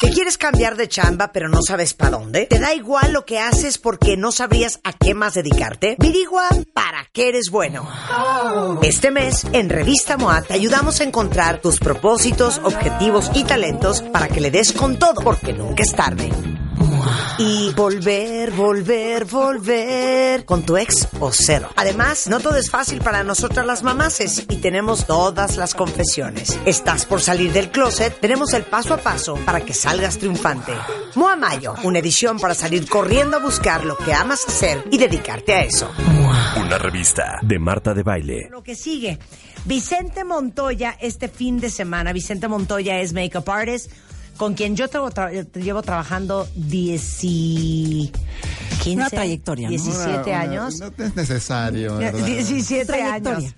¿Te quieres cambiar de chamba pero no sabes para dónde? ¿Te da igual lo que haces porque no sabrías a qué más dedicarte? Virigua para qué eres bueno. Este mes, en Revista MOA, te ayudamos a encontrar tus propósitos, objetivos y talentos para que le des con todo, porque nunca es tarde. Y volver, volver, volver con tu ex o cero. Además, no todo es fácil para nosotras las mamaces y tenemos todas las confesiones. ¿Estás por salir del closet? Tenemos el paso a paso para que salgas triunfante. Moa Mayo, una edición para salir corriendo a buscar lo que amas hacer y dedicarte a eso. Una revista de Marta de Baile. Lo que sigue. Vicente Montoya este fin de semana. Vicente Montoya es makeup artist con quien yo tengo tra- llevo trabajando 10 y 15, Una trayectoria, ¿no? 17 Una- años. No es necesario, ¿verdad? 17 Trayectoria. años.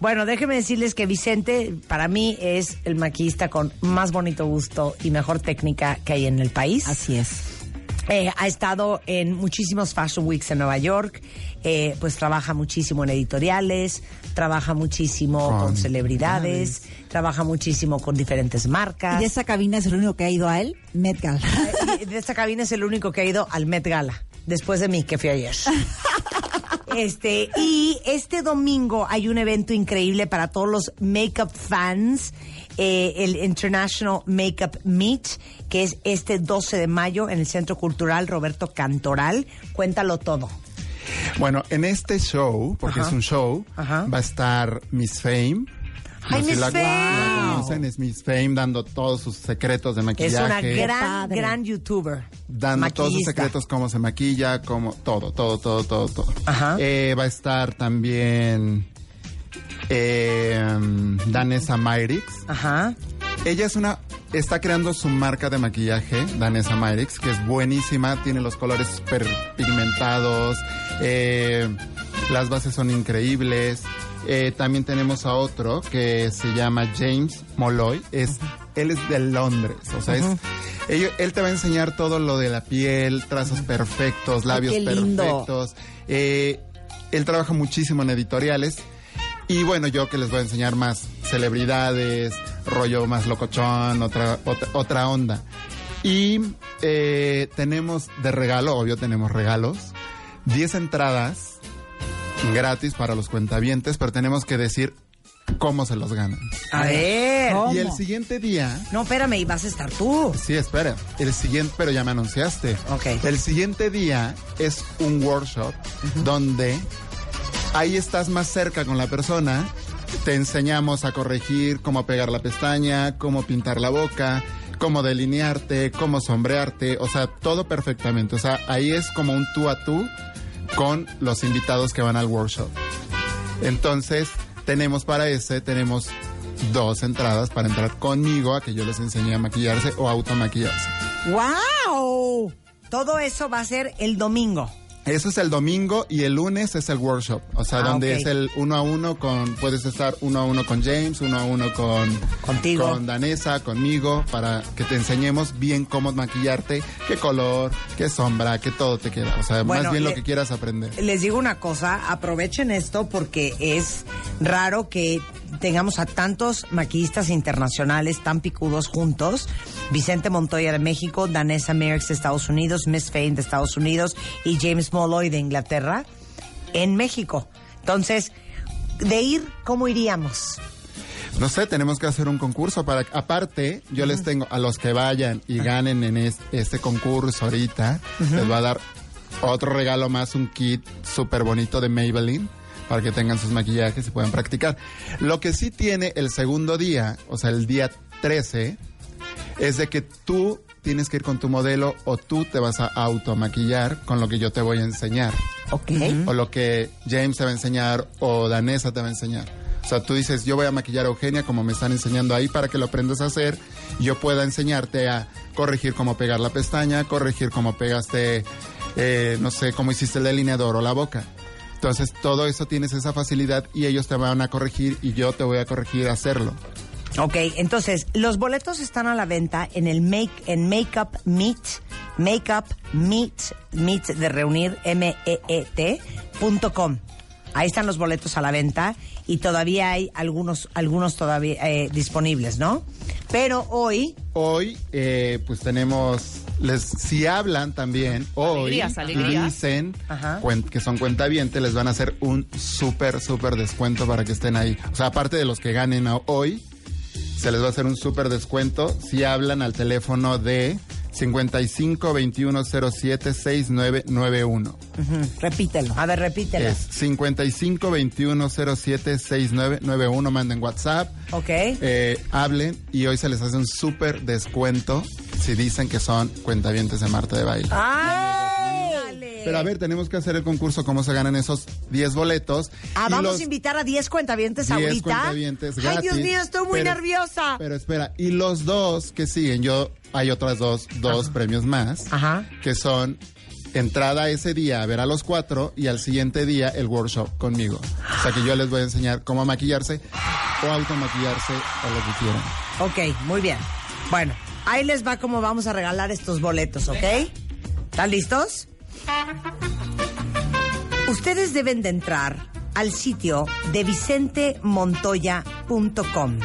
Bueno, déjenme decirles que Vicente, para mí, es el maquillista con más bonito gusto y mejor técnica que hay en el país. Así es. Eh, ha estado en muchísimos Fashion Weeks en Nueva York, eh, pues trabaja muchísimo en editoriales, trabaja muchísimo con, Con celebridades, trabaja muchísimo con diferentes Y marcas. de esa cabina es el único que ha ido a él, Met Gala. Eh, de esta cabina es el único que ha ido al Met Gala, después de mí, que fui ayer. Este, y este domingo hay un evento increíble para todos los makeup fans, eh, el International Makeup Meet, que es este 12 de mayo en el Centro Cultural Roberto Cantoral. Cuéntalo todo. Bueno, en este show, porque Ajá. es un show, Ajá. va a estar Miss Fame. Ay, No si Miss la, Fame. la conocen, es Miss Fame dando todos sus secretos de Es maquillaje. una gran, gran youtuber. dando todos sus secretos, cómo se maquilla, cómo, todo, todo, todo, todo, todo. Ajá. Eh, va a estar también eh, Danessa Myrix. Ajá. Ella es una, está creando su marca de maquillaje, Danessa Myrix, que es buenísima, tiene los colores súper pigmentados, eh, las bases son increíbles. Eh, también tenemos a otro que se llama James Molloy, es, él es de Londres, o sea, es, él te va a enseñar todo lo de la piel, trazos perfectos, labios perfectos. Eh, él trabaja muchísimo en editoriales. Y bueno, yo que les voy a enseñar más celebridades, rollo más locochón, otra, otra, otra onda. Y eh, tenemos de regalo, obvio tenemos regalos, 10 entradas gratis para los cuentavientes, pero tenemos que decir cómo se los ganan. A ver. ¿Cómo? Y el siguiente día, No, espérame, y vas a estar tú. sí, espera, el siguiente, pero ya me anunciaste. Ok. El siguiente día es un workshop donde ahí estás más cerca con la persona, te enseñamos a corregir cómo pegar la pestaña, cómo pintar la boca, cómo delinearte, cómo sombrearte, o sea, todo perfectamente. O sea, ahí es como un tú a tú con los invitados que van al workshop. Entonces, tenemos para ese, tenemos dos entradas para entrar conmigo a que yo les enseñe a maquillarse o automaquillarse. ¡Wow! Todo eso va a ser el domingo. Eso es el domingo y el lunes es el workshop. O sea, Ah, donde es el uno a uno con, puedes estar uno a uno con James, uno a uno con, Contigo. con Danesa, conmigo, para que te enseñemos bien cómo maquillarte, qué color, qué sombra, qué todo te queda. O sea, Bueno, más bien le- lo que quieras aprender. Les digo una cosa, aprovechen esto porque es raro que tengamos a tantos maquillistas internacionales tan picudos juntos. Vicente Montoya de México, Danessa Merrick de Estados Unidos, Miss Fame de Estados Unidos y James Molloy de Inglaterra en México. Entonces, de ir, ¿cómo iríamos? No sé, tenemos que hacer un concurso para, aparte, yo les tengo, a los que vayan y ganen en es- este concurso ahorita, les voy a dar otro regalo más, un kit súper bonito de Maybelline para que tengan sus maquillajes y puedan practicar. Lo que sí tiene el segundo día, o sea, el día 13, es de que tú tienes que ir con tu modelo o tú te vas a automaquillar con lo que yo te voy a enseñar. Ok. O lo que James te va a enseñar o Danesa te va a enseñar. O sea, tú dices, yo voy a maquillar a Eugenia como me están enseñando ahí para que lo aprendas a hacer y yo pueda enseñarte a corregir cómo pegar la pestaña, corregir cómo pegaste, eh, no sé, cómo hiciste el delineador o la boca. Entonces, todo eso tienes esa facilidad y ellos te van a corregir y yo te voy a corregir a hacerlo. Ok, entonces, los boletos están a la venta en el Make, en Makeup Meet, Makeup Meet, Meet de reunir, M-E-E-T, punto com. Ahí están los boletos a la venta y todavía hay algunos, algunos todavía eh, disponibles, ¿no? Pero hoy, Hoy, eh, pues tenemos, les, si hablan también, hoy, Alegrías, y dicen cuen- que son cuentavientes, les van a hacer un súper, súper descuento para que estén ahí. O sea, aparte de los que ganen hoy, se les va a hacer un súper descuento si hablan al teléfono de 55 21 07 6991. Ujú, Repítelo. a ver, repítelo. Es 55 21 07 6991. Manden WhatsApp. Ok. Eh, hablen y hoy se les hace un súper descuento si dicen que son cuentavientes de Marta de Baile. ¡Ay! Pero a ver, tenemos que hacer el concurso, cómo se ganan esos 10 boletos. Ah, Y vamos los a invitar a 10 cuentavientes 10 ahorita. cuentavientes Ay, gratis. Dios mío, estoy muy Pero- nerviosa. Pero espera, y los dos que siguen, yo, hay otras dos, dos premios más, Ajá. que son entrada ese día a ver a los cuatro y al siguiente día el workshop conmigo. O sea que yo les voy a enseñar cómo maquillarse o automaquillarse o lo que quieran. Ok, muy bien. Bueno, ahí les va cómo vamos a regalar estos boletos, ¿ok? ¿Están listos? Ustedes deben de entrar al sitio de vicentemontoya.com.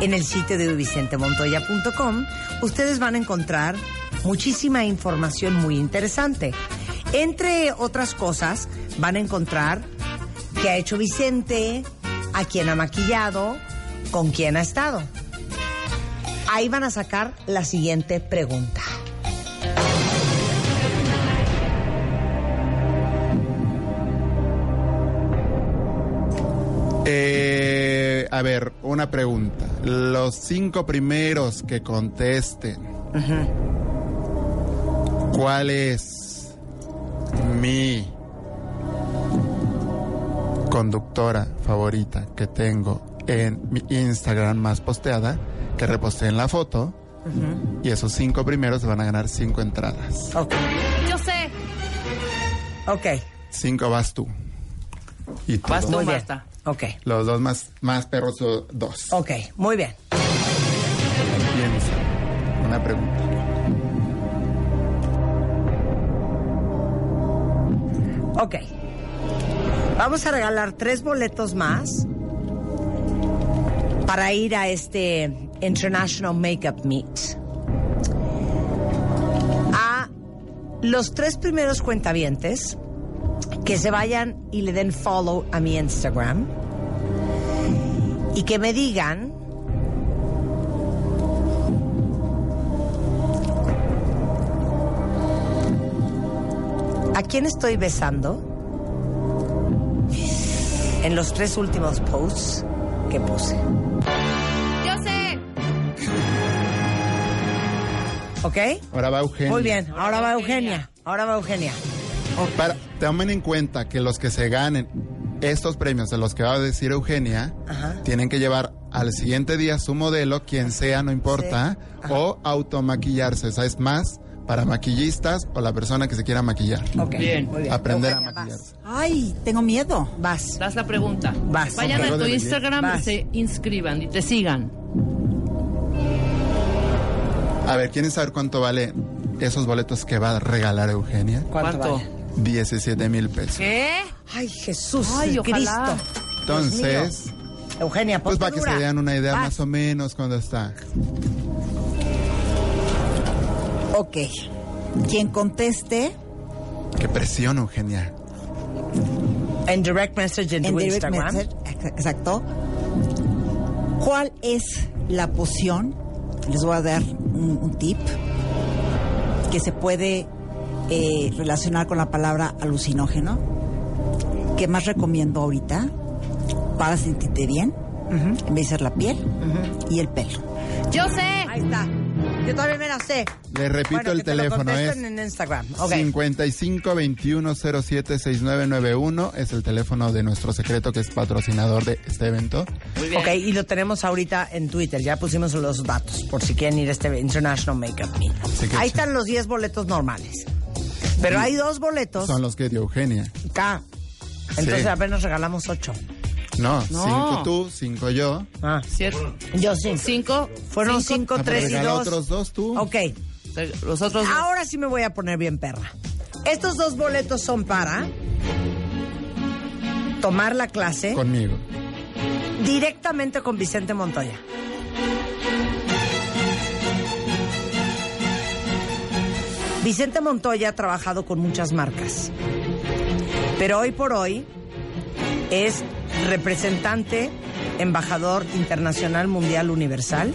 En el sitio de vicentemontoya.com ustedes van a encontrar muchísima información muy interesante. Entre otras cosas, van a encontrar qué ha hecho Vicente, a quién ha maquillado, con quién ha estado. Ahí van a sacar la siguiente pregunta. Eh, a ver, una pregunta. Los cinco primeros que contesten, ¿cuál es mi conductora favorita que tengo en mi Instagram más posteada? Que reposteen la foto. Y esos cinco primeros se van a ganar cinco entradas. Ok. Yo sé. Ok. Cinco vas tú. Y tú Vas tú. Marta. Ok. Los dos más, más perros son dos. Ok. Muy bien. Piensa. Una pregunta. Ok. Vamos a regalar tres boletos más para ir a este International Makeup Meet. A los tres primeros cuentavientes que se vayan y le den follow a mi Instagram y que me digan a quién estoy besando en los tres últimos posts que puse. ¿Ok? Ahora va Eugenia. Muy bien, ahora va Eugenia. Ahora va Eugenia. Para, tomen en cuenta que los que se ganen estos premios de los que va a decir Eugenia, Ajá. tienen que llevar al siguiente día su modelo, quien sea, no importa, o automaquillarse. O sea, es más para maquillistas o la persona que se quiera maquillar. Ok. Bien. Muy bien. Aprender Eugenia, a maquillarse. Ay, tengo miedo. Vas. Das la pregunta. Vas. Vayan a tu Vas. Instagram y se inscriban y te sigan. A ver, ¿quieren saber cuánto vale esos boletos que va a regalar Eugenia? ¿Cuánto, ¿Cuánto? vale? 17 mil pesos. ¿Qué? Ay, Jesús Ay, Cristo. ojalá. Entonces, Eugenia, pues para que se den una idea más o menos cuando está. Ok. Quien conteste Qué presión, Eugenia. En direct message en, en tu direct Instagram. message, exacto, ¿cuál es la poción? Les voy a dar un, un tip que se puede eh, relacionar con la palabra alucinógeno. que más recomiendo ahorita para sentirte bien? En vez de ser la piel y el pelo. Yo sé. Ahí está. Yo también me la sé. Le repito Bueno, el que te lo teléfono, es en Instagram. Ok. 55 21 07 6991 es el teléfono de nuestro secreto que es patrocinador de este evento. Muy bien. Ok, y lo tenemos ahorita en Twitter. Ya pusimos los datos por si quieren ir a este International Makeup Meet. Sí Ahí sí. están los 10 boletos normales. Pero hay dos boletos Son los que dio Eugenia. K. Entonces Sí. apenas regalamos 8. No, No. cinco tú, cinco yo. Ah, Cierto. yo sí. Cinco. Fueron cinco. 5, Ah, pero 3 y regala 2. otros dos tú. Ok, Los otros dos. ahora sí me voy a poner bien perra. Estos dos boletos son para tomar la clase Conmigo. directamente con Vicente Montoya. Vicente Montoya ha trabajado con muchas marcas, pero hoy por hoy es representante, embajador internacional mundial universal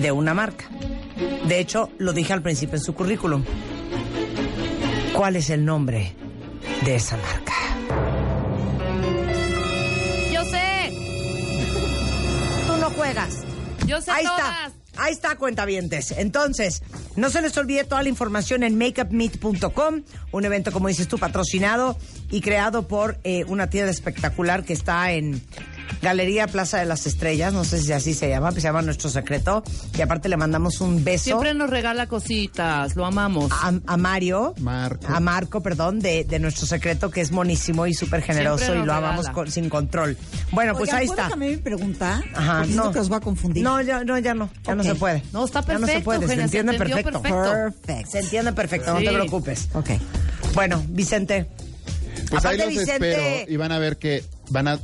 de una marca. De hecho, lo dije al principio en su currículum. ¿Cuál es el nombre de esa marca? Yo sé. Tú no juegas. Yo sé Ahí todas. está. Ahí está, cuentavientes. Entonces, no se les olvide toda la información en makeupmeet.com, un evento, como dices tú, patrocinado y creado por eh, una tienda espectacular que está en Galería Plaza de las Estrellas, no sé si así se llama, pues se llama Nuestro Secreto. Y aparte le mandamos un beso Siempre nos regala cositas. Lo amamos. a, a Mario. Marco. A Marco, perdón, de, de Nuestro Secreto, que es monísimo y súper generoso y lo regala. amamos con- sin control. Bueno, pues ahí ¿puedo está. cambiar mi pregunta? Ajá, Porque siento que los voy a confundir. No, ya no, ya no, ya no se puede. No, está Ya no se perfecto, puede, se entiende perfecto. perfecto. Perfect. Se entiende perfecto, no te preocupes. Ok. Bueno, Vicente. Pues ahí Aparte, los Vicente- espero y van a ver que van a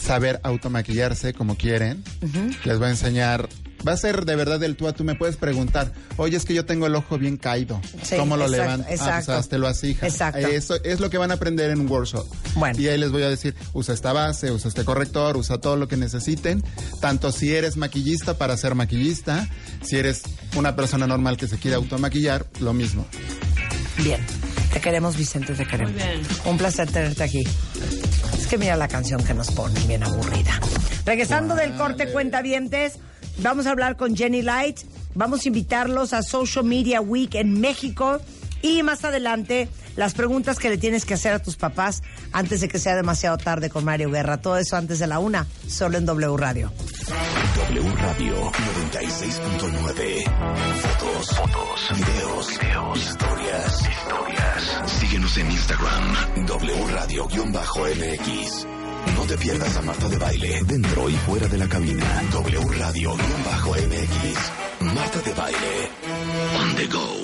saber automaquillarse como quieren. Les voy a enseñar. Va a ser de verdad del tú a tú. Me puedes preguntar, oye, es que yo tengo el ojo bien caído. Sí, ¿Cómo lo exacto, levanto? Ah, exacto. pues hazte lo así, hija. Exacto. Eso es lo que van a aprender en un workshop. Bueno. Y ahí les voy a decir, usa esta base, usa este corrector, usa todo lo que necesiten. Tanto si eres maquillista para ser maquillista, si eres una persona normal que se quiere automaquillar, lo mismo. Bien. Te queremos, Vicente, te queremos. Muy bien. Un placer tenerte aquí. Que mira la canción que nos ponen, bien aburrida. Regresando del corte Cuentavientes, vamos a hablar con Jenny Light. Vamos a invitarlos a Social Media Week en México. Y más adelante, las preguntas que le tienes que hacer a tus papás antes de que sea demasiado tarde con Mario Guerra. Todo eso antes de la una, solo en W Radio. W Radio 96.9. Fotos, fotos, videos, videos, historias, historias. Síguenos en Instagram, W Radio-MX. No te pierdas a Marta de Baile, dentro y fuera de la cabina. W Radio-MX. Marta de Baile. On the go.